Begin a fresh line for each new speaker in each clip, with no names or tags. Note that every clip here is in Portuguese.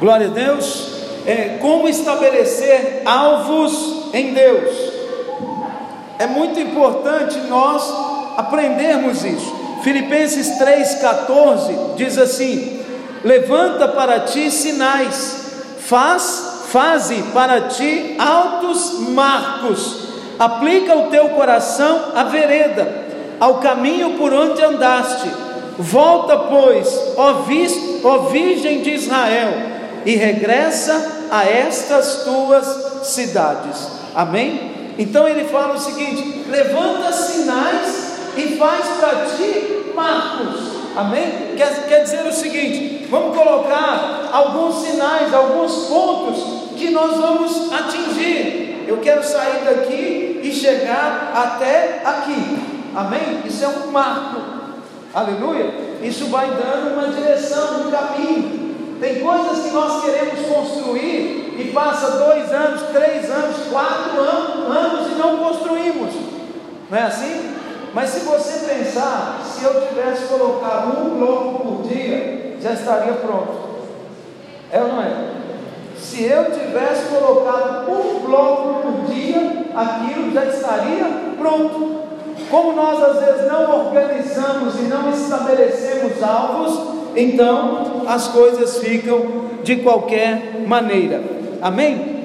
Glória a Deus. É, como estabelecer alvos em Deus. É muito importante nós aprendermos isso. Filipenses 3,14 diz assim: Levanta para ti sinais, faz, faze para ti altos marcos, aplica o teu coração à vereda, ao caminho por onde andaste. Volta, pois, ó, vis, ó Virgem de Israel, e regressa a estas tuas cidades. Amém? Então ele fala o seguinte: levanta sinais e faz para ti marcos. Amém? Quer, quer dizer o seguinte: vamos colocar alguns sinais, alguns pontos que nós vamos atingir. Eu quero sair daqui e chegar até aqui. Amém? Isso é um marco. Aleluia. Isso vai dando uma direção, um caminho. Tem coisas que nós queremos construir e passa dois anos, três anos, quatro anos e não construímos. Não é assim? Mas se você pensar, se eu tivesse colocado um bloco por dia, já estaria pronto. É ou não é? Se eu tivesse colocado um bloco por dia, aquilo já estaria pronto. Como nós às vezes não organizamos e não estabelecemos alvos, então as coisas ficam de qualquer maneira. Amém?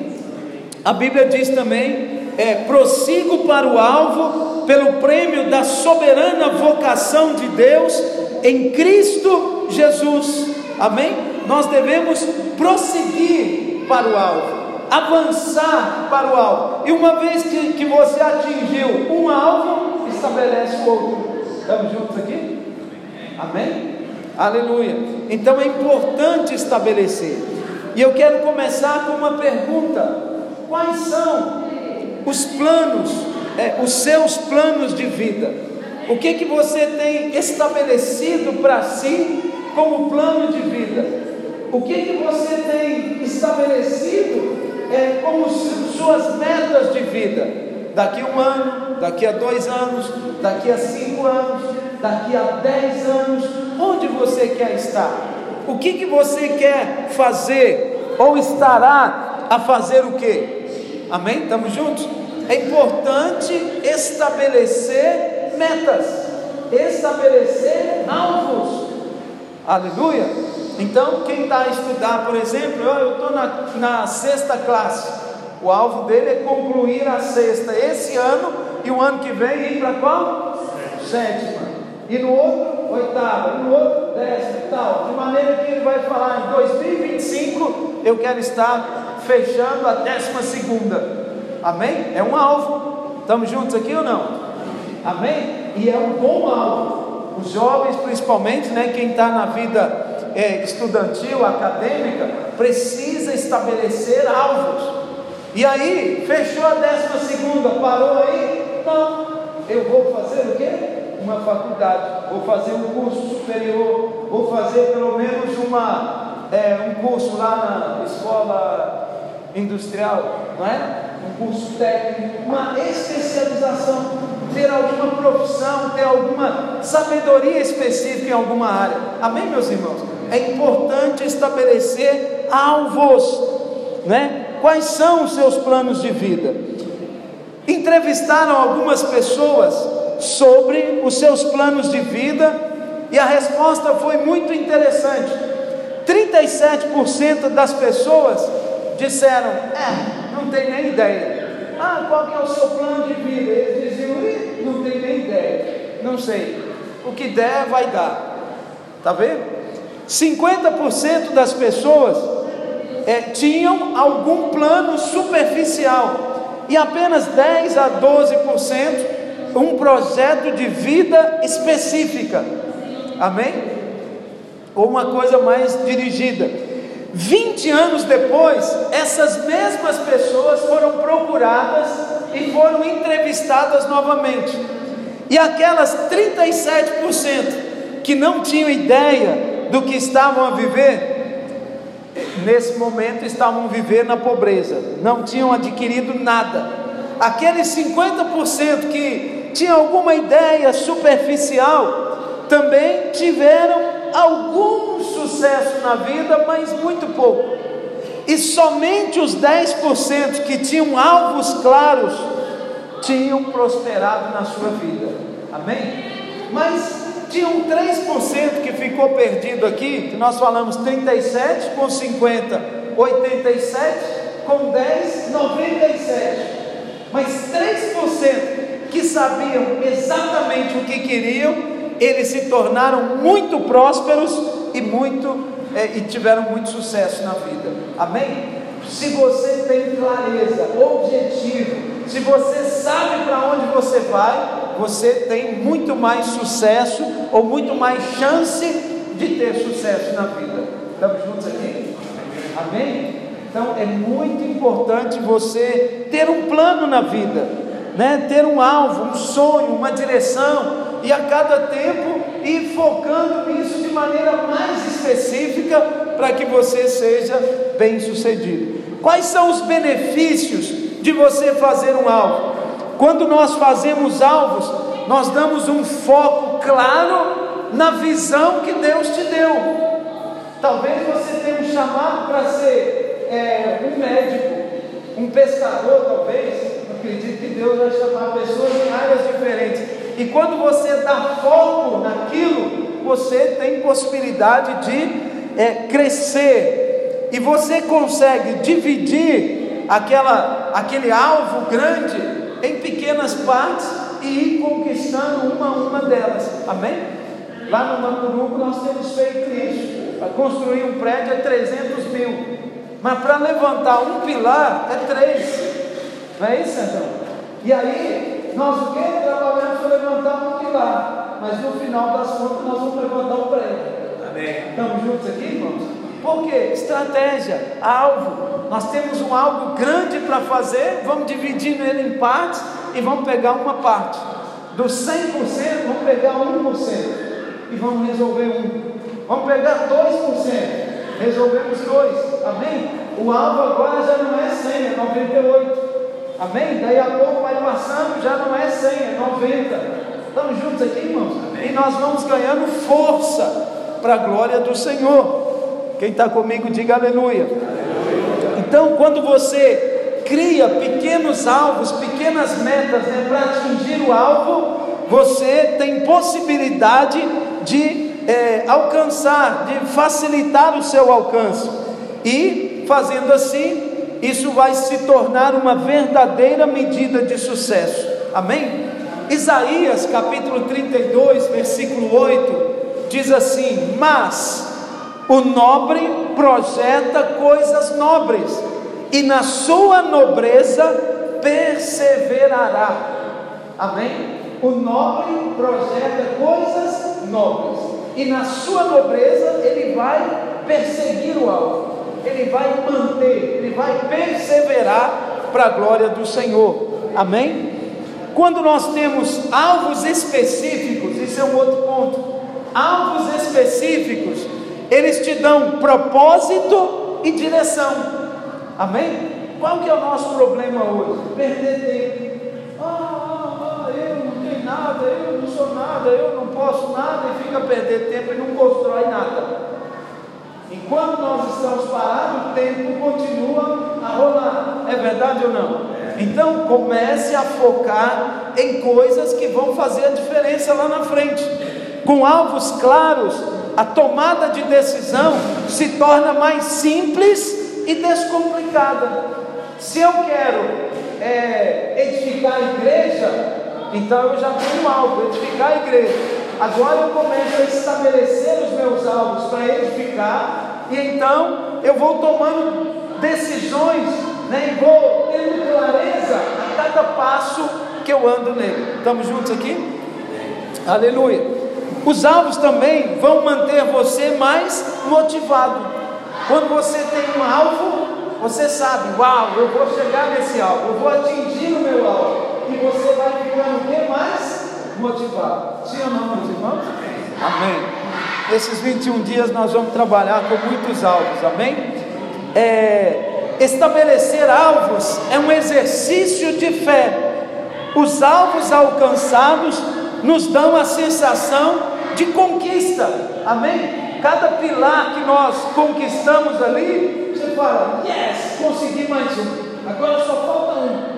A Bíblia diz também: é, prossigo para o alvo pelo prêmio da soberana vocação de Deus em Cristo Jesus. Amém? Nós devemos prosseguir para o alvo, avançar para o alvo. E uma vez que, que você atingiu um alvo, estabelece outro. Estamos juntos aqui? Amém? Aleluia. Então é importante estabelecer. E eu quero começar com uma pergunta: quais são os planos, é, os seus planos de vida? O que que você tem estabelecido para si como plano de vida? O que que você tem estabelecido é, como suas metas de vida? Daqui um ano, daqui a dois anos, daqui a cinco anos, daqui a dez anos, onde você quer estar? O que, que você quer fazer? Ou estará a fazer o que? Amém? Estamos juntos? É importante estabelecer metas, estabelecer alvos. Aleluia! Então, quem está a estudar, por exemplo, eu estou na, na sexta classe, o alvo dele é concluir a sexta esse ano e o ano que vem ir para qual? Sétima. E no outro, oitava. E no outro, décima e tal. De maneira que ele vai falar em 2025, eu quero estar fechando a décima segunda. Amém? É um alvo. Estamos juntos aqui ou não? Amém? E é um bom alvo. Os jovens, principalmente, né, quem está na vida é, estudantil, acadêmica, precisa estabelecer alvos. E aí, fechou a décima segunda, parou aí? Não. Eu vou fazer o quê? Uma faculdade, vou fazer um curso superior, vou fazer pelo menos uma, é, um curso lá na escola industrial, não é? Um curso técnico, uma especialização, ter alguma profissão, ter alguma sabedoria específica em alguma área. Amém, meus irmãos? É importante estabelecer alvos, né? Quais são os seus planos de vida? Entrevistaram algumas pessoas sobre os seus planos de vida e a resposta foi muito interessante. 37% das pessoas disseram: É, não tem nem ideia. Ah, qual que é o seu plano de vida? Eles diziam: Não tem nem ideia. Não sei. O que der, vai dar. Está vendo? 50% das pessoas é, tinham algum plano superficial e apenas 10 a 12% um projeto de vida específica. Amém? Ou uma coisa mais dirigida. 20 anos depois, essas mesmas pessoas foram procuradas e foram entrevistadas novamente. E aquelas 37% que não tinham ideia do que estavam a viver, nesse momento estavam vivendo na pobreza, não tinham adquirido nada. Aqueles 50% que tinham alguma ideia superficial, também tiveram algum sucesso na vida, mas muito pouco. E somente os 10% que tinham alvos claros tinham prosperado na sua vida. Amém? Mas tinha um 3% que ficou perdido aqui, que nós falamos 37 com 50, 87 com 10, 97. Mas 3% que sabiam exatamente o que queriam, eles se tornaram muito prósperos e muito é, e tiveram muito sucesso na vida. Amém? Se você tem clareza, objetivo, se você sabe para onde você vai, você tem muito mais sucesso ou muito mais chance de ter sucesso na vida. Estamos juntos aqui? Amém? Então é muito importante você ter um plano na vida, né? ter um alvo, um sonho, uma direção, e a cada tempo ir focando nisso de maneira mais específica para que você seja bem sucedido. Quais são os benefícios de você fazer um alvo? Quando nós fazemos alvos, nós damos um foco claro na visão que Deus te deu. Talvez você tenha um chamado para ser é, um médico, um pescador, talvez. Acredito que Deus vai chamar pessoas em áreas diferentes. E quando você dá foco naquilo, você tem possibilidade de é, crescer. E você consegue dividir aquela, aquele alvo grande em pequenas partes e ir conquistando uma a uma delas. Amém? Lá no Macuruco nós temos feito isso. Para construir um prédio é 300 mil. Mas para levantar um pilar é três. Não é isso, então? E aí, nós o que? Trabalhamos para levantar um pilar. Mas no final das contas nós vamos levantar o prédio. Amém. Estamos juntos aqui, irmãos? Por quê? Estratégia, alvo. Nós temos um algo grande para fazer, vamos dividir ele em partes e vamos pegar uma parte. Dos 100%, vamos pegar 1% e vamos resolver um. Vamos pegar 2%, resolvemos dois. Amém? O alvo agora já não é 100, é 98. Amém? Daí a pouco vai passando, já não é 100, é 90. Estamos juntos aqui, irmãos? Amém. E nós vamos ganhando força para a glória do Senhor. Quem está comigo, diga aleluia. Então, quando você cria pequenos alvos, pequenas metas né, para atingir o alvo, você tem possibilidade de é, alcançar, de facilitar o seu alcance. E fazendo assim, isso vai se tornar uma verdadeira medida de sucesso. Amém? Isaías capítulo 32, versículo 8, diz assim: Mas o nobre projeta coisas nobres, e na sua nobreza perseverará. Amém? O nobre projeta coisas nobres, e na sua nobreza ele vai perseguir o alvo, ele vai manter, ele vai perseverar para a glória do Senhor. Amém? Quando nós temos alvos específicos, isso é um outro ponto. Alvos específicos eles te dão propósito e direção. Amém? Qual que é o nosso problema hoje? Perder tempo. Ah, ah, ah, eu não tenho nada, eu não sou nada, eu não posso nada e fica perder tempo e não constrói nada. Enquanto nós estamos parados, o tempo continua a rolar. É verdade ou não? Então comece a focar em coisas que vão fazer a diferença lá na frente. Com alvos claros, a tomada de decisão se torna mais simples e descomplicada. Se eu quero é, edificar a igreja, então eu já tenho um alvo, edificar a igreja. Agora eu começo a estabelecer os meus alvos para edificar, e então eu vou tomando decisões, né, e vou tendo clareza a cada passo que eu ando nele. Estamos juntos aqui? Aleluia. Os alvos também vão manter você mais motivado. Quando você tem um alvo, você sabe, uau, eu vou chegar nesse alvo, eu vou atingir o meu alvo. E você vai ficando o que mais? Motivado. Sim ou não, meus irmãos? Amém. Esses 21 dias nós vamos trabalhar com muitos alvos, amém? É, estabelecer alvos é um exercício de fé. Os alvos alcançados nos dão a sensação de conquista, amém? Cada pilar que nós conquistamos ali, você fala, yes, consegui mais um. Agora só falta um.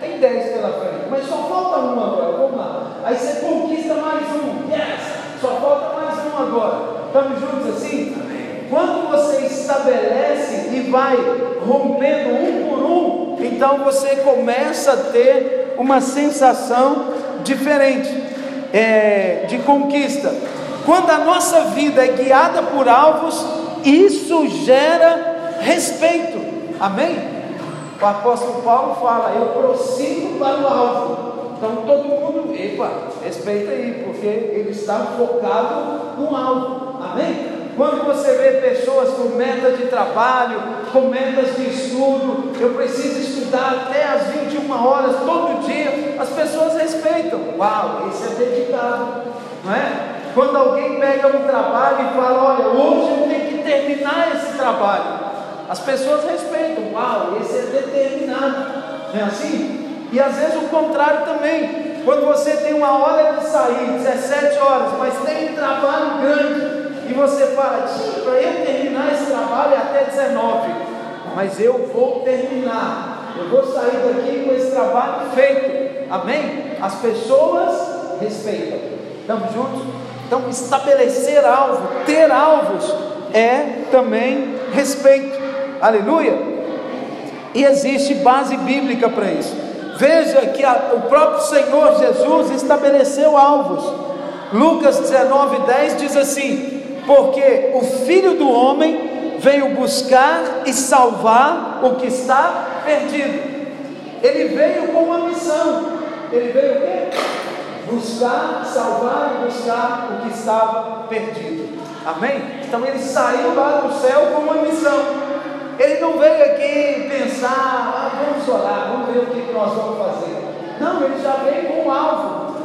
Tem dez pela frente, mas só falta um agora. Vamos lá. Aí você conquista mais um. Yes, só falta mais um agora. Estamos juntos assim? Quando você estabelece e vai rompendo um por um, então você começa a ter uma sensação diferente é, de conquista. Quando a nossa vida é guiada por alvos, isso gera respeito. Amém? O apóstolo Paulo fala: Eu prossigo para o alvo. Então todo mundo, epa, respeita aí, porque ele está focado no alvo. Amém? Quando você vê pessoas com metas de trabalho, com metas de estudo, eu preciso estudar até as 21 horas todo dia, as pessoas respeitam. Uau, esse é dedicado, não é? Quando alguém pega um trabalho e fala, olha, hoje eu tenho que terminar esse trabalho, as pessoas respeitam. Uau, esse é determinado, não é assim? E às vezes o contrário também. Quando você tem uma hora de sair, 17 horas, mas tem um trabalho grande, e você fala, para eu terminar esse trabalho é até 19, mas eu vou terminar, eu vou sair daqui com esse trabalho feito, amém? As pessoas respeitam, estamos juntos? Então, estabelecer alvo, ter alvos, é também respeito, aleluia. E existe base bíblica para isso. Veja que a, o próprio Senhor Jesus estabeleceu alvos. Lucas 19, 10 diz assim: porque o Filho do Homem veio buscar e salvar o que está perdido. Ele veio com uma missão. Ele veio o quê? Buscar, salvar e buscar o que estava perdido. Amém? Então ele saiu lá do céu com uma missão. Ele não veio aqui pensar, ah, vamos orar, vamos ver o que nós vamos fazer. Não, ele já veio com um alvo: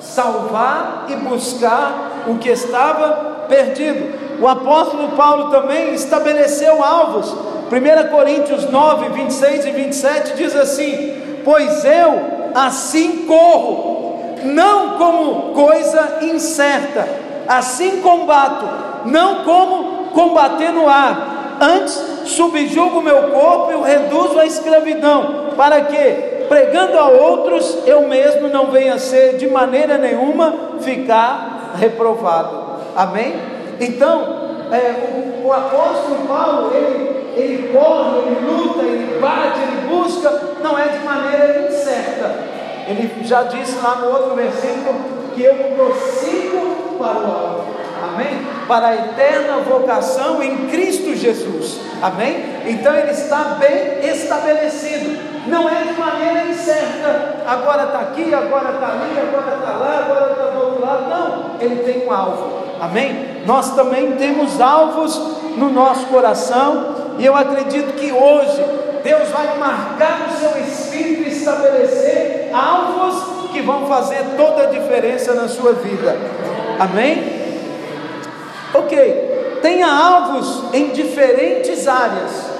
salvar e buscar o que estava perdido. O apóstolo Paulo também estabeleceu alvos. 1 Coríntios 9, 26 e 27 diz assim: Pois eu assim corro, não como coisa incerta, assim combato, não como combater no ar, antes subjugo meu corpo e o reduzo à escravidão, para que, pregando a outros, eu mesmo não venha ser de maneira nenhuma ficar reprovado. Amém? Então, é, o, o, apóstolo Paulo, ele, ele corre, ele luta, ele bate, ele busca, não é de maneira incerta. Ele já disse lá no outro versículo que eu prossigo para o alto. Amém? Para a eterna vocação em Cristo Jesus. Amém? Então ele está bem estabelecido. Não é de maneira incerta. Agora está aqui, agora está ali, agora está lá, agora está do outro lado. Não, ele tem um alvo. Amém? Nós também temos alvos no nosso coração, e eu acredito que hoje Deus vai marcar no seu espírito e estabelecer alvos que vão fazer toda a diferença na sua vida. Amém? Ok, tenha alvos em diferentes áreas.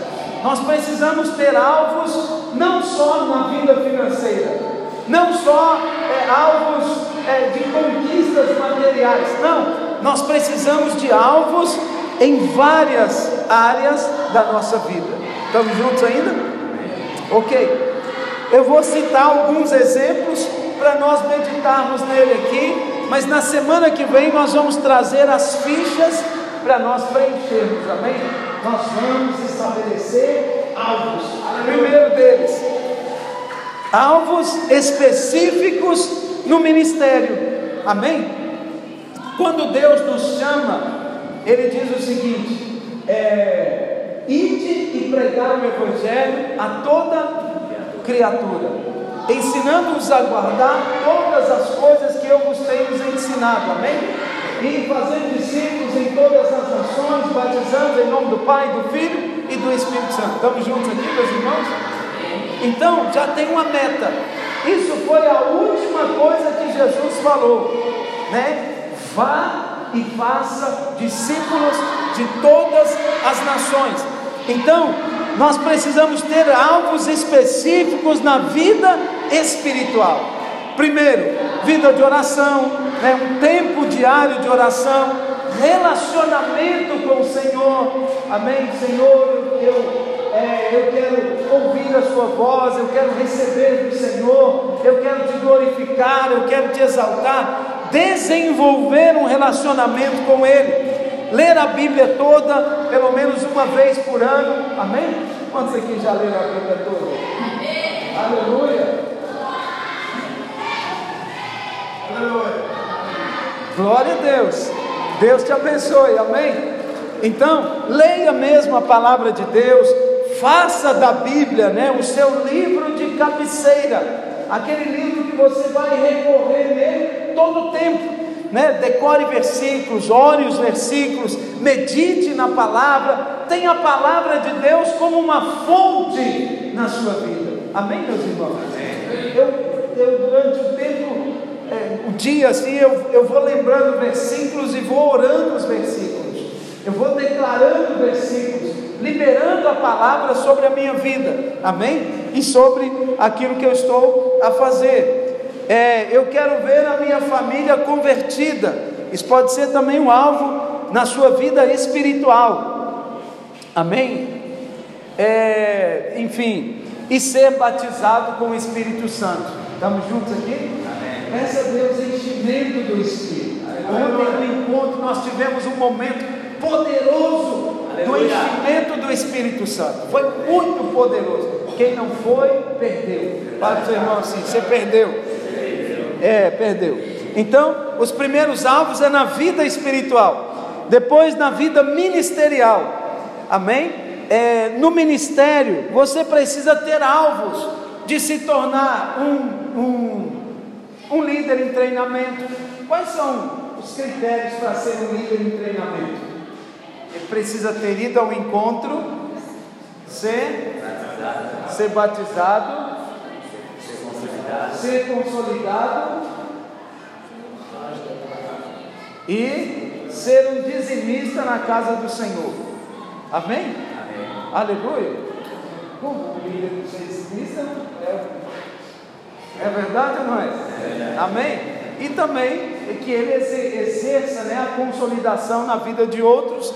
Nós precisamos ter alvos não só na vida financeira, não só é, alvos é, de conquistas materiais, não, nós precisamos de alvos em várias áreas da nossa vida. Estamos juntos ainda? Ok. Eu vou citar alguns exemplos para nós meditarmos nele aqui, mas na semana que vem nós vamos trazer as fichas para nós preenchermos, amém? Nós vamos estabelecer alvos. Primeiro deles, alvos específicos no ministério, amém? Quando Deus nos chama, Ele diz o seguinte: é, ide e pregar o Evangelho a toda criatura, ensinando-os a guardar todas as coisas que eu vos tenho ensinado, amém? E fazendo discípulos em todas as nações, batizando em nome do Pai, do Filho e do Espírito Santo. Estamos juntos aqui, meus irmãos? Então, já tem uma meta. Isso foi a última coisa que Jesus falou, né? Vá e faça discípulos de todas as nações. Então, nós precisamos ter alvos específicos na vida espiritual. Primeiro, vida de oração, né, um tempo diário de oração, relacionamento com o Senhor. Amém? Senhor, eu, é, eu quero ouvir a Sua voz, eu quero receber do Senhor, eu quero te glorificar, eu quero te exaltar. Desenvolver um relacionamento com Ele. Ler a Bíblia toda, pelo menos uma vez por ano. Amém? Quantos aqui já leram a Bíblia toda? Amém. Aleluia. Glória a Deus. Deus te abençoe. Amém. Então, leia mesmo a palavra de Deus. Faça da Bíblia, né, o seu livro de cabeceira. Aquele livro que você vai recorrer nele todo o tempo né? decore versículos, ore os versículos, medite na palavra, tenha a palavra de Deus como uma fonte na sua vida. Amém, meus irmãos? Eu, eu durante o tempo, é, o dia assim, eu, eu vou lembrando versículos e vou orando os versículos, eu vou declarando versículos, liberando a palavra sobre a minha vida, amém? E sobre aquilo que eu estou a fazer é, eu quero ver a minha família convertida. Isso pode ser também um alvo na sua vida espiritual. Amém? É, enfim, e ser batizado com o Espírito Santo. Estamos juntos aqui? Amém. Peça a Deus enchimento do Espírito. Ontem no encontro nós tivemos um momento poderoso do enchimento do Espírito Santo. Foi muito poderoso. Quem não foi, perdeu. Fala para o seu irmão assim: você perdeu. É, perdeu. Então, os primeiros alvos é na vida espiritual, depois na vida ministerial. Amém? É, no ministério, você precisa ter alvos de se tornar um, um, um líder em treinamento. Quais são os critérios para ser um líder em treinamento? Ele precisa ter ido ao encontro, ser, ser batizado, ser consolidado e ser um dizimista na casa do Senhor. Amém? Amém. Aleluia. Ser dizimista? É, é verdade ou não é? é. Amém? E também que ele exerça né, a consolidação na vida de outros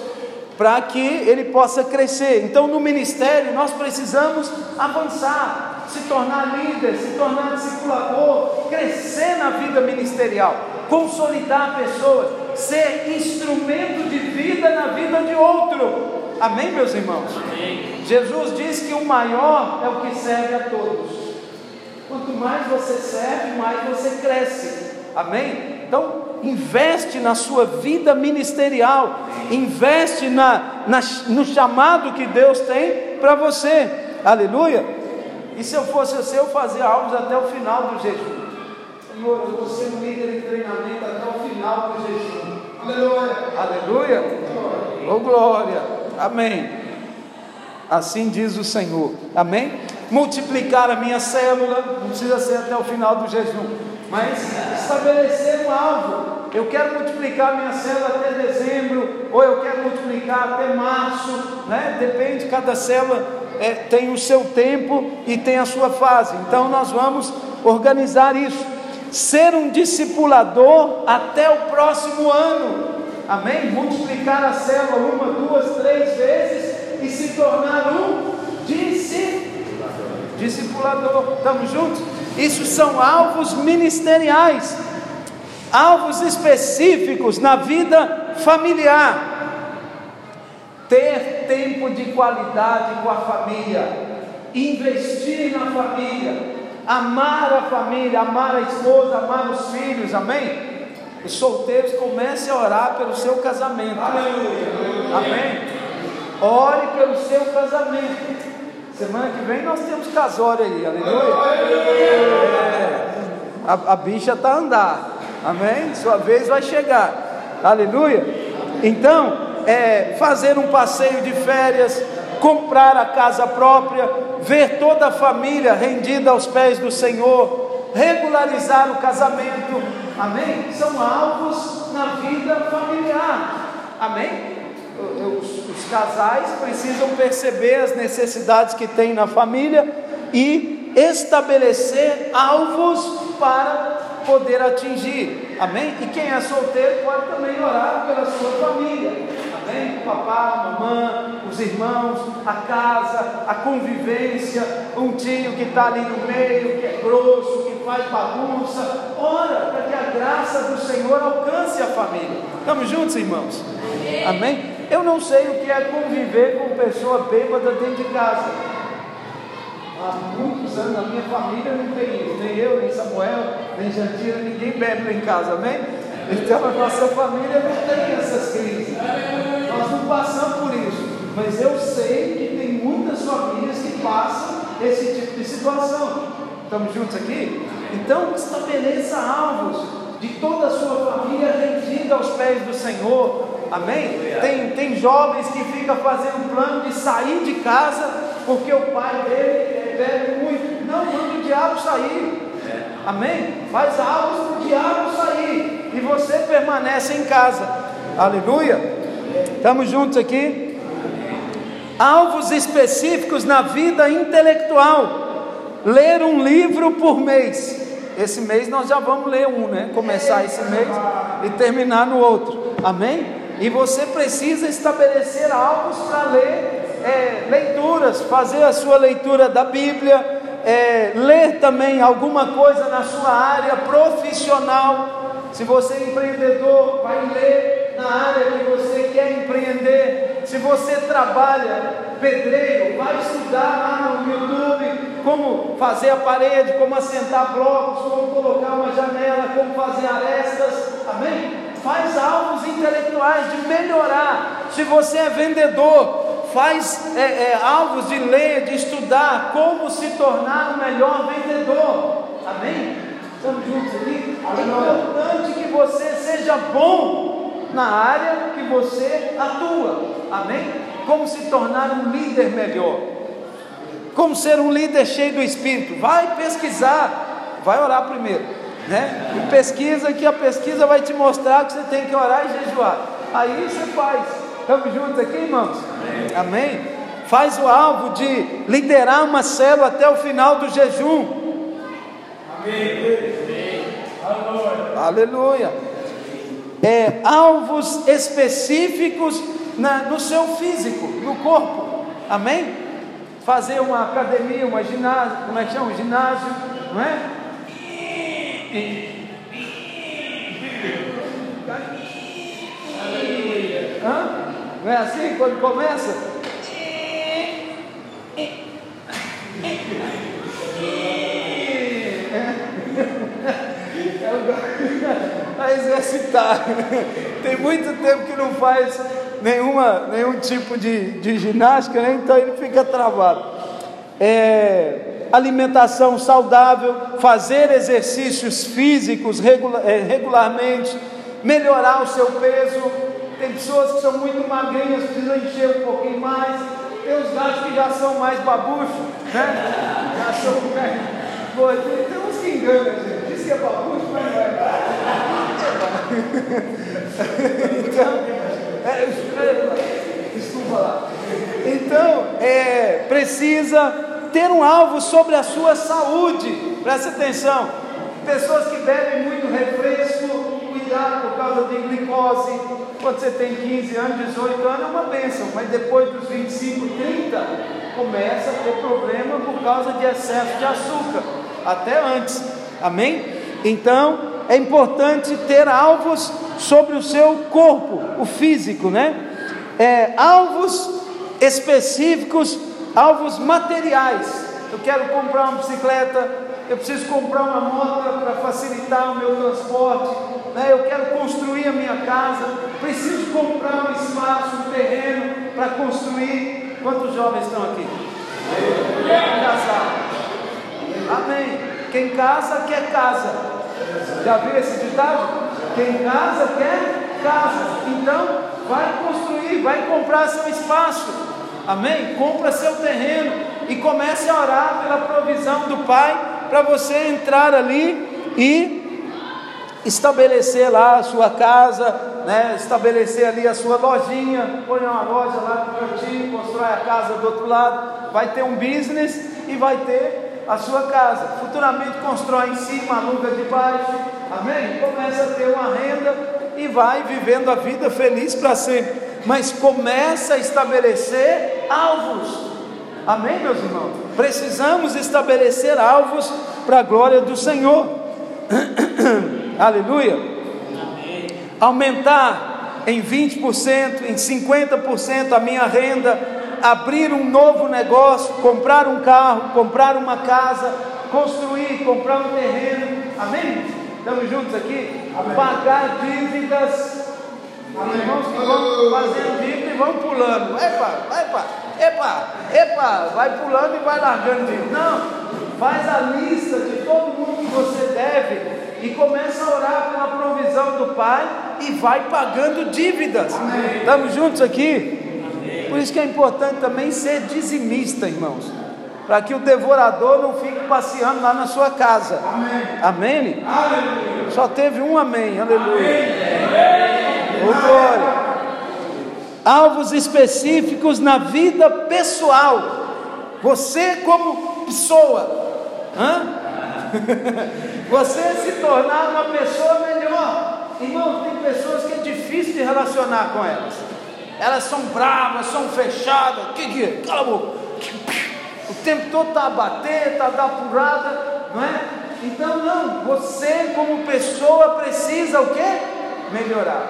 para que ele possa crescer. Então, no ministério, nós precisamos avançar se tornar líder, se tornar discipulador, crescer na vida ministerial, consolidar pessoas, ser instrumento de vida na vida de outro. Amém, meus irmãos? Amém. Jesus diz que o maior é o que serve a todos. Quanto mais você serve, mais você cresce. Amém? Então, investe na sua vida ministerial, investe na, na no chamado que Deus tem para você. Aleluia. E se eu fosse você, eu fazia algo até o final do jejum. Senhor, eu vou ser um líder em treinamento até o final do jejum. Aleluia. Aleluia. Oh glória. Amém. Assim diz o Senhor. Amém? Multiplicar a minha célula, não precisa ser até o final do jejum, mas estabelecer um alvo. Eu quero multiplicar minha célula até dezembro, ou eu quero multiplicar até março, né? Depende, cada célula é, tem o seu tempo e tem a sua fase. Então nós vamos organizar isso. Ser um discipulador até o próximo ano. Amém? Multiplicar a célula uma, duas, três vezes e se tornar um discipulador. discipulador. Estamos juntos? Isso são alvos ministeriais, alvos específicos na vida familiar ter tempo de qualidade com a família, investir na família, amar a família, amar a esposa, amar os filhos, amém? Os solteiros comecem a orar pelo seu casamento. Aleluia. Amém? Ore pelo seu casamento. Semana que vem nós temos casório aí, aleluia. É, a, a bicha está a andar, amém? Sua vez vai chegar, aleluia. Então, é, fazer um passeio de férias, comprar a casa própria, ver toda a família rendida aos pés do Senhor, regularizar o casamento, amém? São alvos na vida familiar, amém? Os, os casais precisam perceber as necessidades que tem na família e estabelecer alvos para poder atingir. Amém? E quem é solteiro pode também orar pela sua família. Amém? O papá, a mamãe, os irmãos, a casa, a convivência, um tio que está ali no meio, que é grosso, que faz bagunça. Ora para que a graça do Senhor alcance a família. Estamos juntos, irmãos? Amém? Amém? Eu não sei o que é conviver com pessoa bêbada dentro de casa. Há muitos anos na minha família não tem isso, nem eu, nem Samuel, nem Jantira, ninguém bebe lá em casa, amém? Então a nossa família não tem essas crises. Nós não passamos por isso. Mas eu sei que tem muitas famílias que passam esse tipo de situação. Estamos juntos aqui? Então estabeleça alvos de toda a sua família rendida aos pés do Senhor. Amém? Tem, tem jovens que ficam fazendo plano de sair de casa porque o pai dele bebe muito. Não, manda o diabo sair. Amém? Faz algo para o diabo sair e você permanece em casa. Aleluia. Estamos juntos aqui? Alvos específicos na vida intelectual. Ler um livro por mês. Esse mês nós já vamos ler um, né? Começar esse mês e terminar no outro. Amém? E você precisa estabelecer alvos para ler é, leituras, fazer a sua leitura da Bíblia, é, ler também alguma coisa na sua área profissional. Se você é empreendedor, vai ler na área que você quer empreender. Se você trabalha pedreiro, vai estudar lá no YouTube como fazer a parede, como assentar blocos, como colocar uma janela, como fazer arestas. Amém? faz alvos intelectuais de melhorar. Se você é vendedor, faz é, é, alvos de ler, de estudar como se tornar o melhor vendedor. Amém? Estamos juntos aqui? É importante que você seja bom na área que você atua. Amém? Como se tornar um líder melhor. Como ser um líder cheio do Espírito. Vai pesquisar. Vai orar primeiro né? E pesquisa que a pesquisa vai te mostrar que você tem que orar e jejuar. Aí você faz. Estamos juntos aqui, irmãos? Amém. Amém. Faz o alvo de liderar uma célula até o final do jejum. Amém. Aleluia. Aleluia. É, alvos específicos na, no seu físico, no corpo. Amém? Fazer uma academia, uma ginásio, como é que chama? Um ginásio, não é? Não é assim quando começa? a exercitar. Tem muito tempo que não faz nenhuma, nenhum tipo de, de ginástica, né? então ele fica travado. É, alimentação saudável, fazer exercícios físicos regular, é, regularmente, melhorar o seu peso. Tem pessoas que são muito magrinhas, precisam encher um pouquinho mais. Tem os gajos que já são mais babuchos, né? Já são. Né? Tem uns que enganam, gente. Diz que é babucho, mas não é. então, é, desculpa lá. Então, é, precisa ter um alvo sobre a sua saúde. Preste atenção. Pessoas que bebem muito refresco, cuidado por causa de glicose. Quando você tem 15 anos, 18 anos, é uma bênção, mas depois dos 25, 30, começa a ter problema por causa de excesso de açúcar, até antes. Amém? Então, é importante ter alvos sobre o seu corpo, o físico, né? É, alvos específicos alvos materiais. Eu quero comprar uma bicicleta, eu preciso comprar uma moto para facilitar o meu transporte, né? eu quero construir a minha casa, preciso comprar um espaço, um terreno para construir. Quantos jovens estão aqui? Casar. Amém. Quem casa quer casa. Já viu esse ditado? Quem casa quer casa. Então, vai construir, vai comprar seu espaço. Amém? Compra seu terreno e comece a orar pela provisão do Pai para você entrar ali e estabelecer lá a sua casa, né? estabelecer ali a sua lojinha, põe uma loja lá no cantinho, constrói a casa do outro lado, vai ter um business e vai ter a sua casa. Futuramente constrói em cima, aluga de baixo. Amém? Começa a ter uma renda e vai vivendo a vida feliz para sempre. Mas começa a estabelecer alvos. Amém, meus irmãos? Precisamos estabelecer alvos para a glória do Senhor. Aleluia. Aumentar em 20%, em 50% a minha renda, abrir um novo negócio, comprar um carro, comprar uma casa, construir, comprar um terreno. Amém? Estamos juntos aqui? Amém. Pagar dívidas. Amém. Irmãos que vão fazendo dívida e vão pulando. Epa, epa, epa, epa, vai pulando e vai largando dívida. Não. Faz a lista de todo mundo que você deve e começa a orar pela provisão do Pai e vai pagando dívidas. Amém. Estamos juntos aqui? Amém. Por isso que é importante também ser dizimista, irmãos. Para que o devorador não fique passeando lá na sua casa. Amém? amém? Só teve um amém. Aleluia. Oh, glória. Alvos específicos na vida pessoal. Você como pessoa? Você se tornar uma pessoa melhor. Irmão, tem pessoas que é difícil de relacionar com elas. Elas são bravas, são fechadas. Que que é? Cala a boca. O tempo todo está a bater, está a dar porrada, não é? Então não, você como pessoa precisa o quê? Melhorar.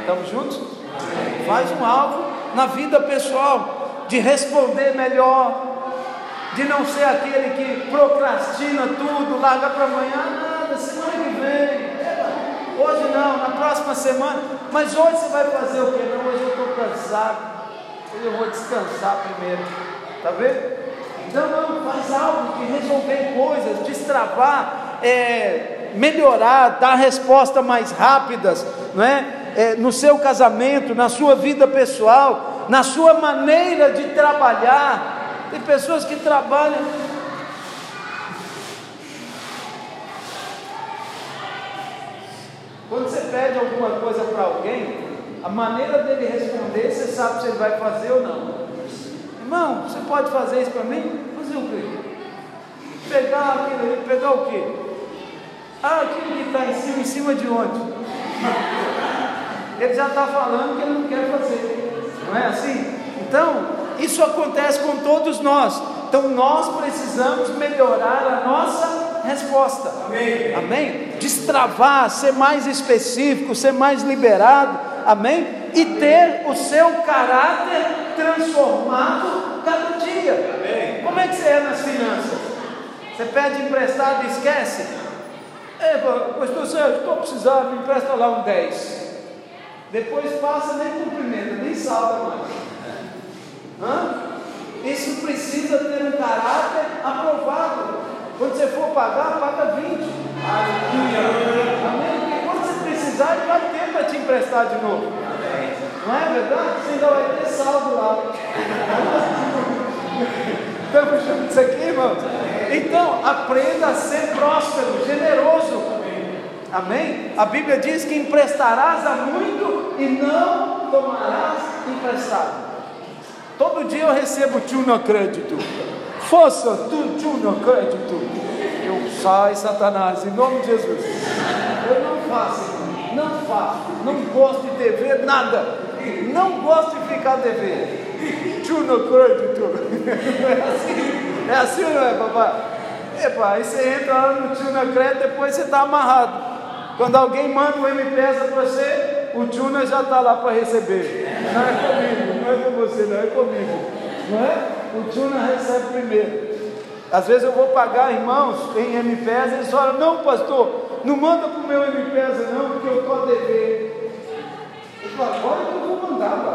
Estamos juntos? Faz um alvo na vida pessoal de responder melhor, de não ser aquele que procrastina tudo, larga para amanhã, nada, semana que vem, hoje não, na próxima semana, mas hoje você vai fazer o quê? Não, hoje eu estou cansado, eu vou descansar primeiro, está vendo? Então não, faz algo de resolver coisas, destravar, é, melhorar, dar respostas mais rápidas, não é? É? No seu casamento, na sua vida pessoal, na sua maneira de trabalhar, tem pessoas que trabalham. Quando você pede alguma coisa para alguém, a maneira dele responder, você sabe se ele vai fazer ou não. Irmão, você pode fazer isso para mim? Fazer o quê? Pegar aquilo ali, pegar o quê? Ah, aquilo que está em cima, em cima de onde? Ele já está falando que ele não quer fazer. Não é assim? Então, isso acontece com todos nós. Então nós precisamos melhorar a nossa resposta. Amém. Amém? Destravar, ser mais específico, ser mais liberado. Amém? E ter o seu caráter transformado cada dia. Amém. Como é que você é nas finanças? Você pede emprestado e esquece? É, pastor Sérgio, estou precisando, me empresta lá um 10. Depois passa, nem cumprimenta, nem salva mais. Hã? Isso precisa ter um caráter aprovado. Quando você for pagar, paga 20. Amém? Porque quando você precisar, ele vai ter para te emprestar de novo. Não é verdade? Você ainda vai ter saldo lá. Estamos juntos aqui, irmãos? Então, aprenda a ser próspero, generoso. Amém? A Bíblia diz que emprestarás a muito e não tomarás emprestado. Todo dia eu recebo tio no crédito. Força, tu, tio no crédito. Eu sai, Satanás, em nome de Jesus. Eu não faço, não faço. Não gosto de dever nada. Não gosto de ficar devendo. Tio no crédito. É assim, é assim não é, papai? Epa, aí você entra lá no tio no crédito, depois você está amarrado. Quando alguém manda um M-Pesa para você, o Tuna já está lá para receber. Não é comigo, não é com você, não é comigo. Não é? O Tuna recebe primeiro. Às vezes eu vou pagar, irmãos, em M-Pesa, eles falam, não pastor, não manda para o meu M-Pesa não, porque eu estou a dever. Eu falo, agora que eu vou mandar,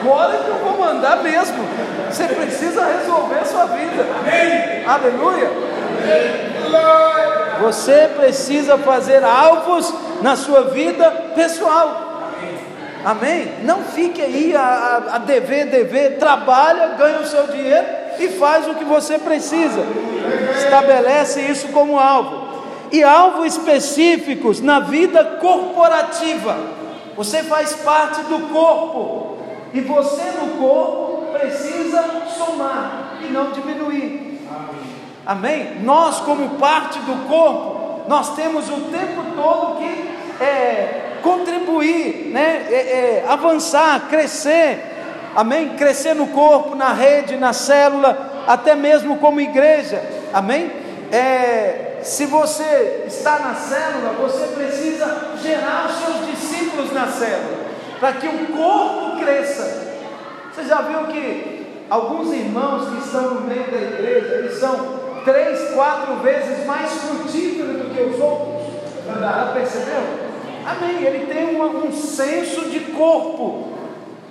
Agora que eu vou mandar mesmo. Você precisa resolver a sua vida. Amém. Aleluia. Amém. Você precisa fazer alvos na sua vida pessoal. Amém? Não fique aí a, a, a dever, dever, trabalha, ganha o seu dinheiro e faz o que você precisa. Estabelece isso como alvo. E alvos específicos na vida corporativa. Você faz parte do corpo. E você no corpo precisa somar e não diminuir. Amém? Nós, como parte do corpo, nós temos o tempo todo que é, contribuir, né? É, é, avançar, crescer, amém? Crescer no corpo, na rede, na célula, até mesmo como igreja, amém? É, se você está na célula, você precisa gerar os seus discípulos na célula, para que o corpo cresça. Você já viu que alguns irmãos que estão no meio da igreja, eles são três, quatro vezes mais frutíferos do que os outros? Já percebeu? Amém. Ele tem um, um senso de corpo.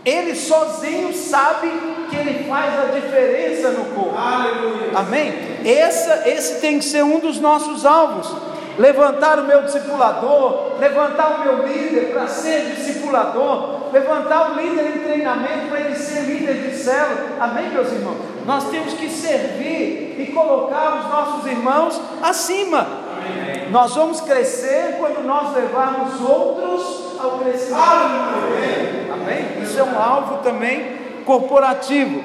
Ele sozinho sabe que ele faz a diferença no corpo. Aleluia. Amém? Essa, esse tem que ser um dos nossos alvos. Levantar o meu discipulador, levantar o meu líder para ser discipulador, levantar o líder em treinamento para ele ser líder de célula. Amém, meus irmãos? Nós temos que servir e colocar os nossos irmãos acima. Amém. Nós vamos crescer quando nós levarmos outros ao crescimento. Amém. Amém? Isso é um alvo também corporativo.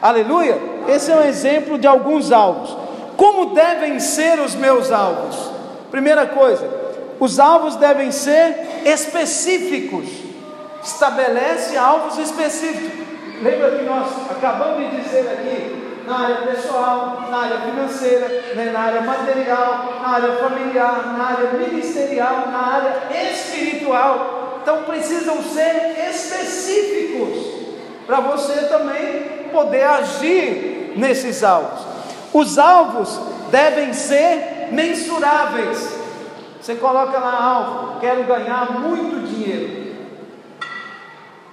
Aleluia? Esse é um exemplo de alguns alvos. Como devem ser os meus alvos? Primeira coisa, os alvos devem ser específicos. Estabelece alvos específicos. Lembra que nós acabamos de dizer aqui, na área pessoal, na área financeira, né, na área material, na área familiar, na área ministerial, na área espiritual. Então precisam ser específicos para você também poder agir nesses alvos. Os alvos devem ser mensuráveis. Você coloca lá alvo, quero ganhar muito dinheiro.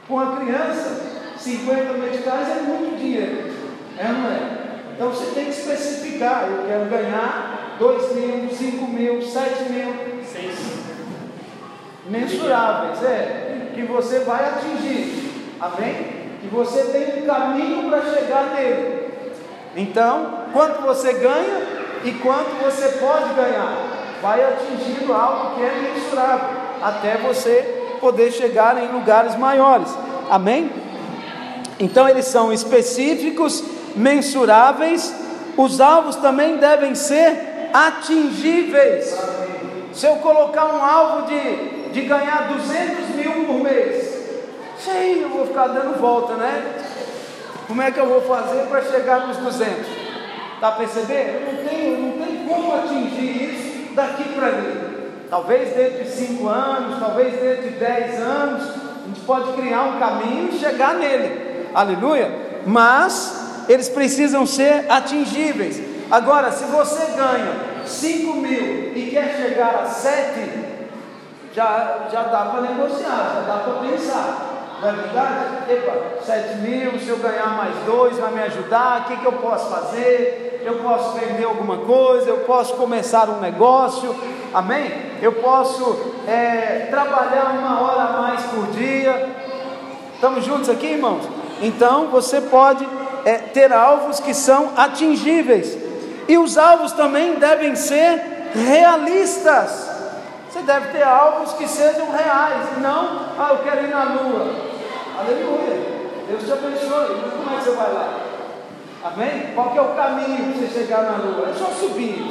Com a criança, 50 meticais é muito dinheiro, é ou não é? Então você tem que especificar, eu quero ganhar 2 mil, 5 mil, 7 mil, 6 mensuráveis, é, que você vai atingir, amém? que você tem um caminho para chegar nele. Então, quanto você ganha e quanto você pode ganhar, vai atingindo algo que é mensurável, até você poder chegar em lugares maiores. Amém? Então, eles são específicos, mensuráveis, os alvos também devem ser atingíveis. Se eu colocar um alvo de, de ganhar 200 mil por mês, Sei, eu vou ficar dando volta, né? Como é que eu vou fazer para chegar nos 200? Está percebendo? Não tem, não tem como atingir isso daqui para ali. Talvez dentro de 5 anos, talvez dentro de 10 anos, a gente pode criar um caminho e chegar nele. Aleluia? Mas eles precisam ser atingíveis. Agora, se você ganha 5 mil e quer chegar a 7, já, já dá para negociar, já dá para pensar. Não é verdade? Epa, 7 mil, se eu ganhar mais dois, vai me ajudar, o que, que eu posso fazer? Eu posso vender alguma coisa, eu posso começar um negócio, amém? Eu posso é, trabalhar uma hora a mais por dia. Estamos juntos aqui, irmãos? Então você pode é, ter alvos que são atingíveis, e os alvos também devem ser realistas. Você deve ter alvos que sejam reais, e não, ah, eu quero ir na lua. Aleluia. Deus te abençoe. Mas como é que você vai lá? Amém? Qual é o caminho para você chegar na lua? É só subir.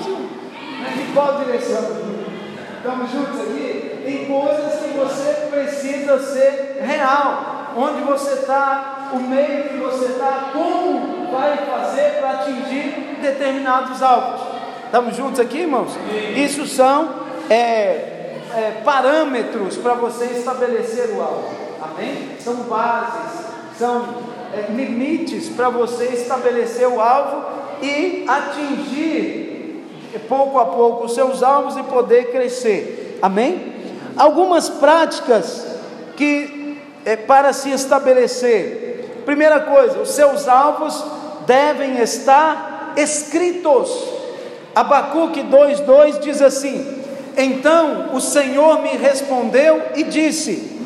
Mas em qual direção? Estamos juntos aqui? Tem coisas que você precisa ser real. Onde você está, o meio que você está, como vai fazer para atingir determinados alvos. Estamos juntos aqui, irmãos? Isso são é, é, parâmetros para você estabelecer o alvo. Amém? São bases, são é, limites para você estabelecer o alvo e atingir pouco a pouco os seus alvos e poder crescer. Amém? Algumas práticas que é para se estabelecer. Primeira coisa, os seus alvos devem estar escritos. Abacuque 2:2 diz assim: Então o Senhor me respondeu e disse: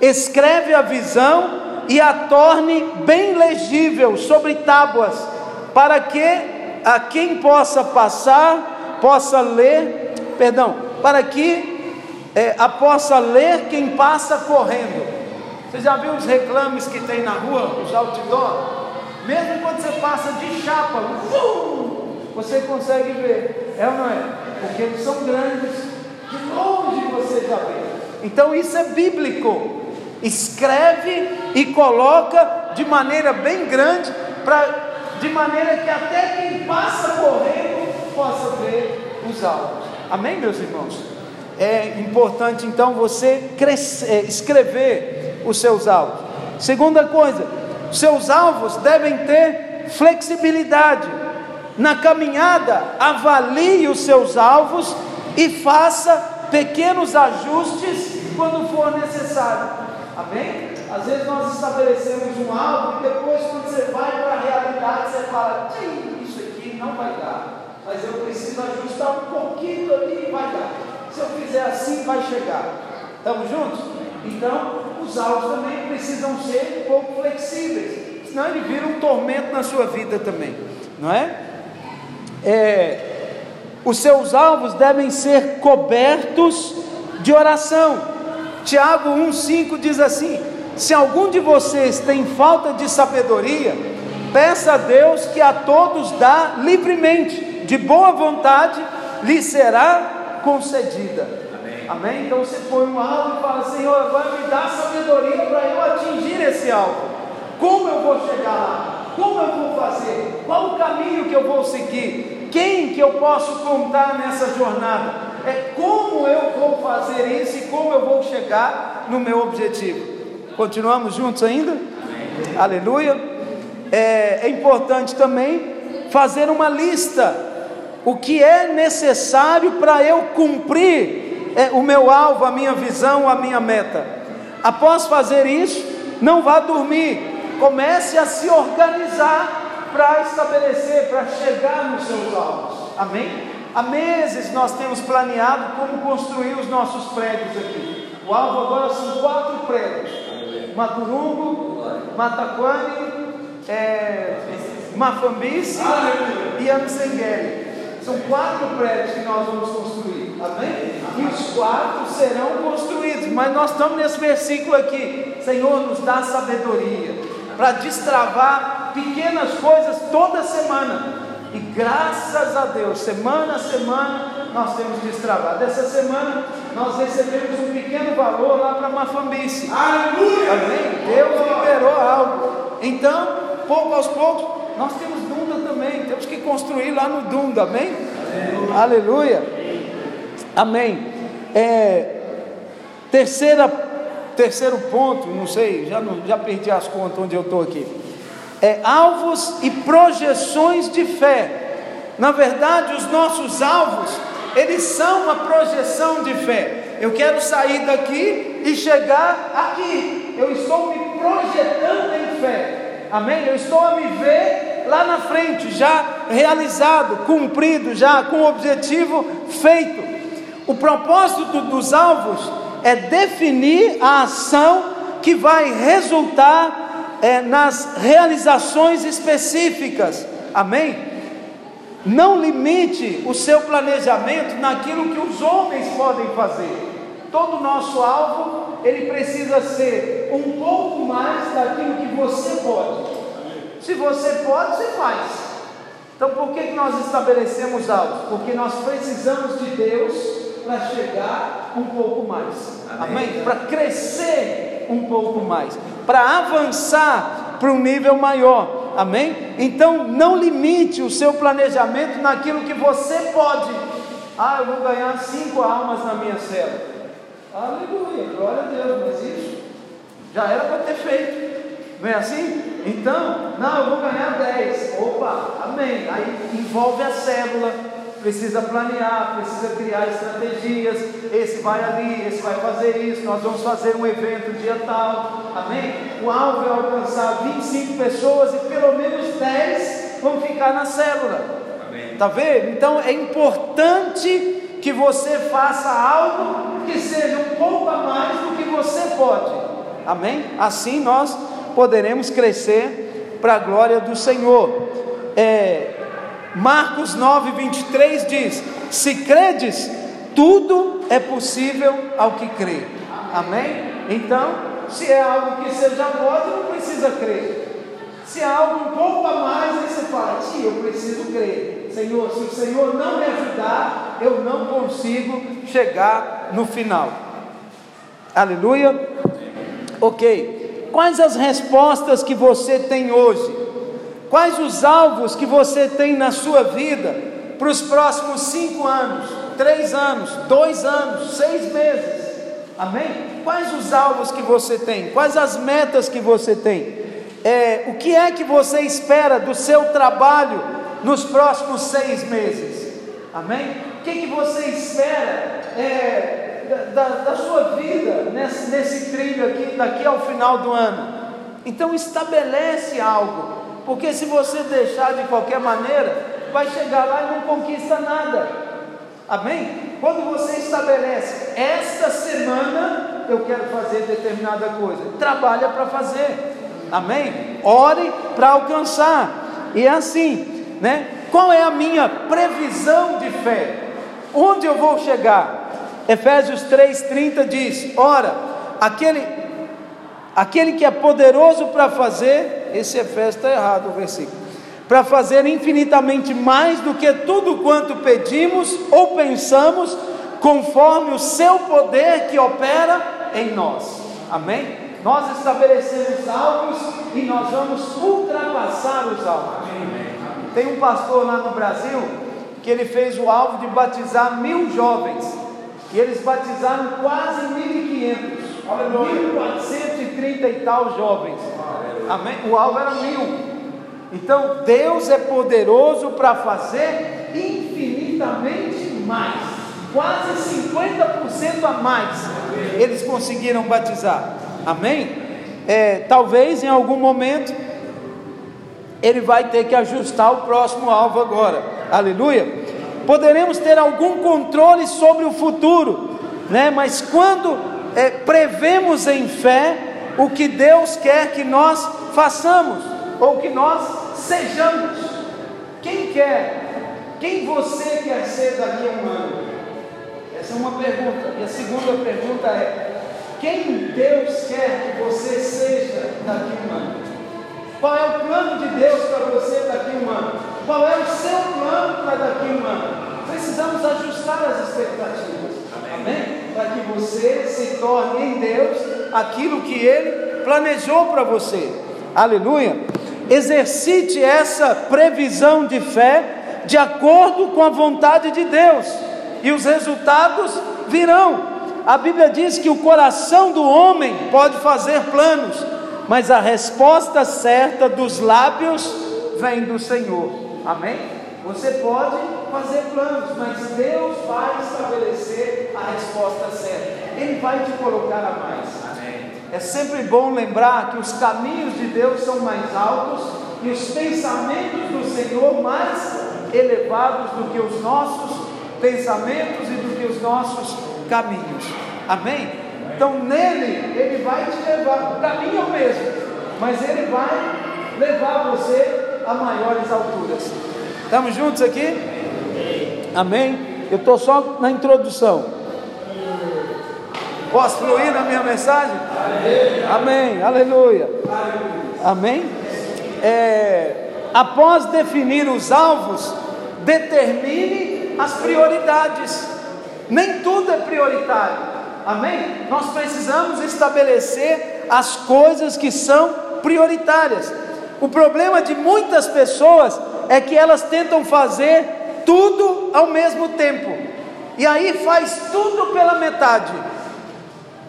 escreve a visão e a torne bem legível sobre tábuas, para que a quem possa passar, possa ler, perdão, para que é, a possa ler quem passa correndo. Você já viu os reclames que tem na rua, os outdoor? Mesmo quando você passa de chapa, você consegue ver, é ou não é? porque eles são grandes, de longe você já vê. Então isso é bíblico. Escreve e coloca de maneira bem grande, pra, de maneira que até quem passa correndo possa ver os alvos. Amém, meus irmãos? É importante então você crescer, é, escrever os seus alvos. Segunda coisa, seus alvos devem ter flexibilidade. Na caminhada, avalie os seus alvos e faça pequenos ajustes quando for necessário. Amém? Às vezes nós estabelecemos um alvo e depois, quando você vai para a realidade, você fala: isso aqui não vai dar, mas eu preciso ajustar um pouquinho ali e vai dar. Se eu fizer assim, vai chegar. Estamos juntos? Então, os alvos também precisam ser um pouco flexíveis, senão ele vira um tormento na sua vida também, não é? é os seus alvos devem ser cobertos de oração. Tiago 1,5 diz assim: Se algum de vocês tem falta de sabedoria, peça a Deus que a todos dá livremente, de boa vontade, lhe será concedida. Amém? Amém? Então você põe um alvo e fala: Senhor, agora me dá sabedoria para eu atingir esse alvo. Como eu vou chegar lá? Como eu vou fazer? Qual o caminho que eu vou seguir? Quem que eu posso contar nessa jornada? É como eu vou fazer isso e como eu vou chegar no meu objetivo. Continuamos juntos ainda? Amém. Aleluia. É, é importante também fazer uma lista. O que é necessário para eu cumprir é, o meu alvo, a minha visão, a minha meta. Após fazer isso, não vá dormir comece a se organizar para estabelecer, para chegar nos seus alvos. Amém? Há meses nós temos planeado como construir os nossos prédios aqui. O alvo agora são quatro prédios: Maturungo, Mataquane, é, Mafambice e Amsengueri. São quatro prédios que nós vamos construir, amém? E os quatro serão construídos, mas nós estamos nesse versículo aqui: Senhor, nos dá sabedoria para destravar pequenas coisas toda semana. E graças a Deus, semana a semana, nós temos destravado. Essa semana nós recebemos um pequeno valor lá para Mafambice. Aleluia! Amém? Deus liberou algo. Então, pouco aos poucos, nós temos. Temos que construir lá no Dunda. Amém? Aleluia! Amém. É, terceira Terceiro ponto, não sei, já, não, já perdi as contas onde eu estou aqui. É alvos e projeções de fé. Na verdade, os nossos alvos, eles são uma projeção de fé. Eu quero sair daqui e chegar aqui. Eu estou me projetando em fé. Amém? Eu estou a me ver lá na frente, já realizado, cumprido, já com o objetivo feito. O propósito dos alvos é definir a ação que vai resultar é, nas realizações específicas. Amém? Não limite o seu planejamento naquilo que os homens podem fazer. Todo nosso alvo, ele precisa ser um pouco mais daquilo que você pode. Se você pode, você faz. Então, por que nós estabelecemos alvos? Porque nós precisamos de Deus para chegar um pouco mais. Amém? Amém? Para crescer um pouco mais, para avançar para um nível maior. Amém? Então não limite o seu planejamento naquilo que você pode. Ah, eu vou ganhar cinco almas na minha célula. Aleluia, glória a Deus, mas isso já era para ter feito. Não é assim? Então, não, eu vou ganhar dez. Opa, amém. Aí envolve a célula, precisa planear, precisa criar estratégias. Esse vai ali, esse vai fazer isso. Nós vamos fazer um evento dia tal, amém? O alvo é alcançar 25 pessoas e pelo menos 10 vão ficar na célula. Amém. Tá vendo? Então é importante que você faça algo que seja um pouco a mais do que você pode. Amém? Assim nós poderemos crescer para a glória do Senhor. É, Marcos 9, 23 diz: Se credes, tudo é possível ao que crê. Amém? Então, se é algo que você já pode, não precisa crer. Se é algo um pouco a mais, aí você fala: Sim, eu preciso crer. Senhor, se o Senhor não me ajudar, eu não consigo chegar no final. Aleluia. Ok. Quais as respostas que você tem hoje? Quais os alvos que você tem na sua vida para os próximos cinco anos, três anos, dois anos, seis meses? Amém? Quais os alvos que você tem? Quais as metas que você tem? É, o que é que você espera do seu trabalho nos próximos seis meses? Amém? O que, que você espera é, da, da, sua vida nesse, nesse trilho aqui, daqui ao final do ano? Então estabelece algo, porque se você deixar de qualquer maneira, vai chegar lá e não conquista nada. Amém? Quando você estabelece, esta semana eu quero fazer determinada coisa, trabalha para fazer. Amém? Ore para alcançar. E é assim, né? Qual é a minha previsão de fé? Onde eu vou chegar? Efésios 3:30 diz: Ora, aquele aquele que é poderoso para fazer, esse Efésios está errado o versículo. Para fazer infinitamente mais do que tudo quanto pedimos ou pensamos, conforme o seu poder que opera em nós. Amém? Nós estabelecemos alvos e nós vamos ultrapassar os alvos. Tem um pastor lá no Brasil que ele fez o alvo de batizar mil jovens e eles batizaram quase 1.500, 1.430 e tal jovens. Amém? O alvo era mil. Então Deus é poderoso para fazer infinitamente mais, quase 50% a mais. Eles conseguiram batizar. Amém? É, talvez em algum momento ele vai ter que ajustar o próximo alvo agora. Aleluia. Poderemos ter algum controle sobre o futuro, né? Mas quando é, prevemos em fé o que Deus quer que nós façamos ou que nós sejamos, quem quer? Quem você quer ser daqui a um ano? Essa é uma pergunta. E a segunda pergunta é: quem Deus quer que você seja daqui a um ano? Qual é o plano de Deus para você daqui a um ano? Qual é o seu para daqui um ano? Precisamos ajustar as expectativas. Amém? Para que você se torne em Deus aquilo que Ele planejou para você. Aleluia. Exercite essa previsão de fé de acordo com a vontade de Deus, e os resultados virão. A Bíblia diz que o coração do homem pode fazer planos, mas a resposta certa dos lábios vem do Senhor. Amém? Você pode fazer planos, mas Deus vai estabelecer a resposta certa. Ele vai te colocar a mais. Amém. É sempre bom lembrar que os caminhos de Deus são mais altos e os pensamentos do Senhor mais elevados do que os nossos pensamentos e do que os nossos caminhos. Amém? Então nele ele vai te levar, o caminho é o mesmo, mas ele vai levar você a maiores alturas. Estamos juntos aqui? Amém? Eu estou só na introdução. Posso fluir na minha mensagem? Amém, aleluia. Amém? É, após definir os alvos, determine as prioridades. Nem tudo é prioritário. Amém? Nós precisamos estabelecer as coisas que são prioritárias. O problema de muitas pessoas é que elas tentam fazer tudo ao mesmo tempo. E aí faz tudo pela metade.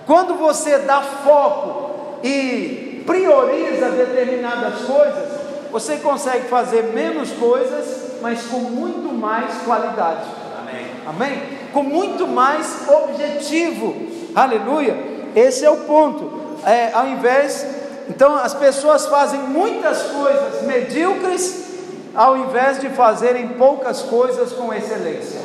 Quando você dá foco e prioriza determinadas coisas, você consegue fazer menos coisas, mas com muito mais qualidade. Amém? Amém? com muito mais objetivo. Aleluia. Esse é o ponto. É, ao invés, então as pessoas fazem muitas coisas medíocres, ao invés de fazerem poucas coisas com excelência.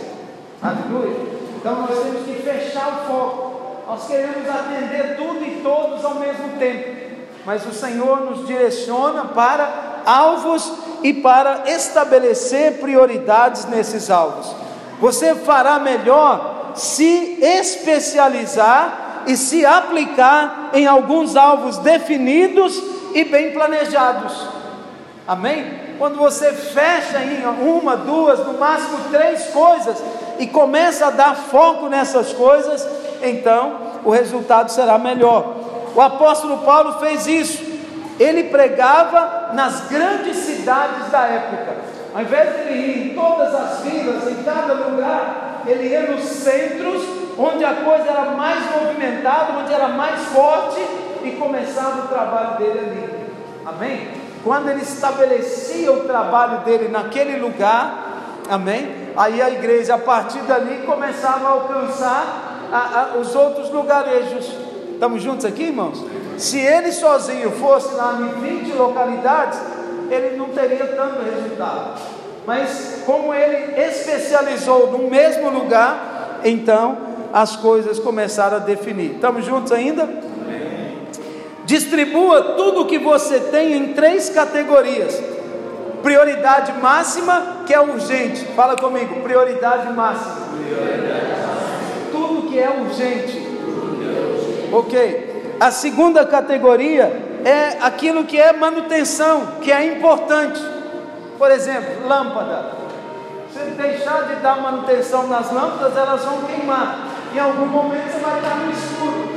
Aleluia. Então nós temos que fechar o foco. Nós queremos atender tudo e todos ao mesmo tempo. Mas o Senhor nos direciona para alvos e para estabelecer prioridades nesses alvos. Você fará melhor se especializar e se aplicar em alguns alvos definidos e bem planejados. Amém? Quando você fecha em uma, duas, no máximo três coisas e começa a dar foco nessas coisas, então o resultado será melhor. O apóstolo Paulo fez isso. Ele pregava nas grandes cidades da época. Ao invés de ele ir em todas as vilas, em cada lugar, ele ia nos centros, onde a coisa era mais movimentada, onde era mais forte, e começava o trabalho dele ali. Amém? Quando ele estabelecia o trabalho dele naquele lugar, amém? Aí a igreja, a partir dali, começava a alcançar a, a, os outros lugarejos. Estamos juntos aqui, irmãos? Se ele sozinho fosse lá em 20 localidades, ele não teria tanto resultado. Mas como ele especializou no mesmo lugar, então as coisas começaram a definir. Estamos juntos ainda? Distribua tudo o que você tem em três categorias. Prioridade máxima, que é urgente. Fala comigo, prioridade máxima. Tudo que é urgente. Ok. A segunda categoria é aquilo que é manutenção, que é importante. Por exemplo, lâmpada. Se deixar de dar manutenção nas lâmpadas, elas vão queimar. Em algum momento você vai estar no escuro.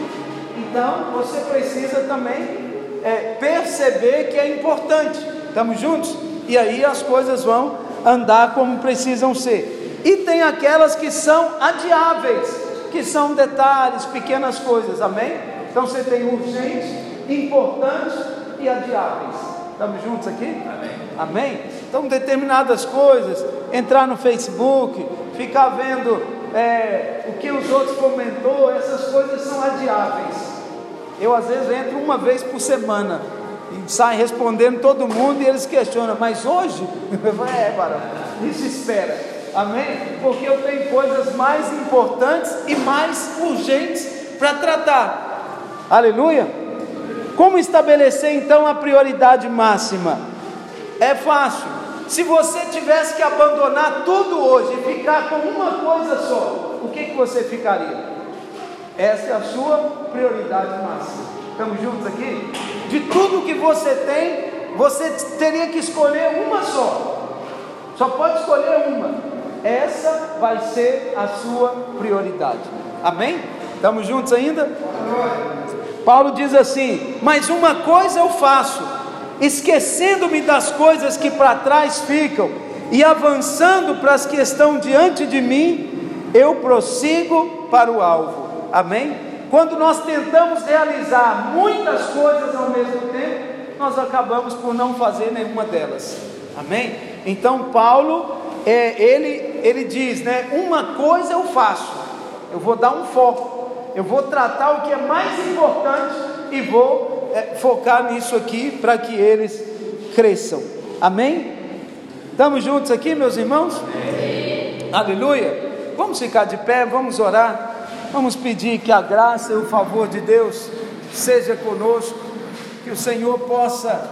Então você precisa também é, perceber que é importante. Estamos juntos? E aí as coisas vão andar como precisam ser. E tem aquelas que são adiáveis, que são detalhes, pequenas coisas, amém? Então você tem urgentes, importantes e adiáveis. Estamos juntos aqui? Amém. Amém? Então, determinadas coisas, entrar no Facebook, ficar vendo é, o que os outros comentou, essas coisas são adiáveis. Eu às vezes entro uma vez por semana e saio respondendo todo mundo e eles questionam, mas hoje? É, isso espera. Amém? Porque eu tenho coisas mais importantes e mais urgentes para tratar. Aleluia? Como estabelecer então a prioridade máxima? É fácil. Se você tivesse que abandonar tudo hoje e ficar com uma coisa só, o que, que você ficaria? Essa é a sua prioridade máxima. Estamos juntos aqui? De tudo que você tem, você teria que escolher uma só. Só pode escolher uma. Essa vai ser a sua prioridade. Amém? Estamos juntos ainda? Paulo diz assim: Mas uma coisa eu faço, esquecendo-me das coisas que para trás ficam e avançando para as que estão diante de mim, eu prossigo para o alvo Amém? Quando nós tentamos realizar muitas coisas ao mesmo tempo, nós acabamos por não fazer nenhuma delas. Amém? Então Paulo, é, ele, ele diz, né? Uma coisa eu faço, eu vou dar um foco, eu vou tratar o que é mais importante e vou é, focar nisso aqui para que eles cresçam. Amém? Estamos juntos aqui, meus irmãos? Amém. Aleluia. Vamos ficar de pé, vamos orar. Vamos pedir que a graça e o favor de Deus seja conosco, que o Senhor possa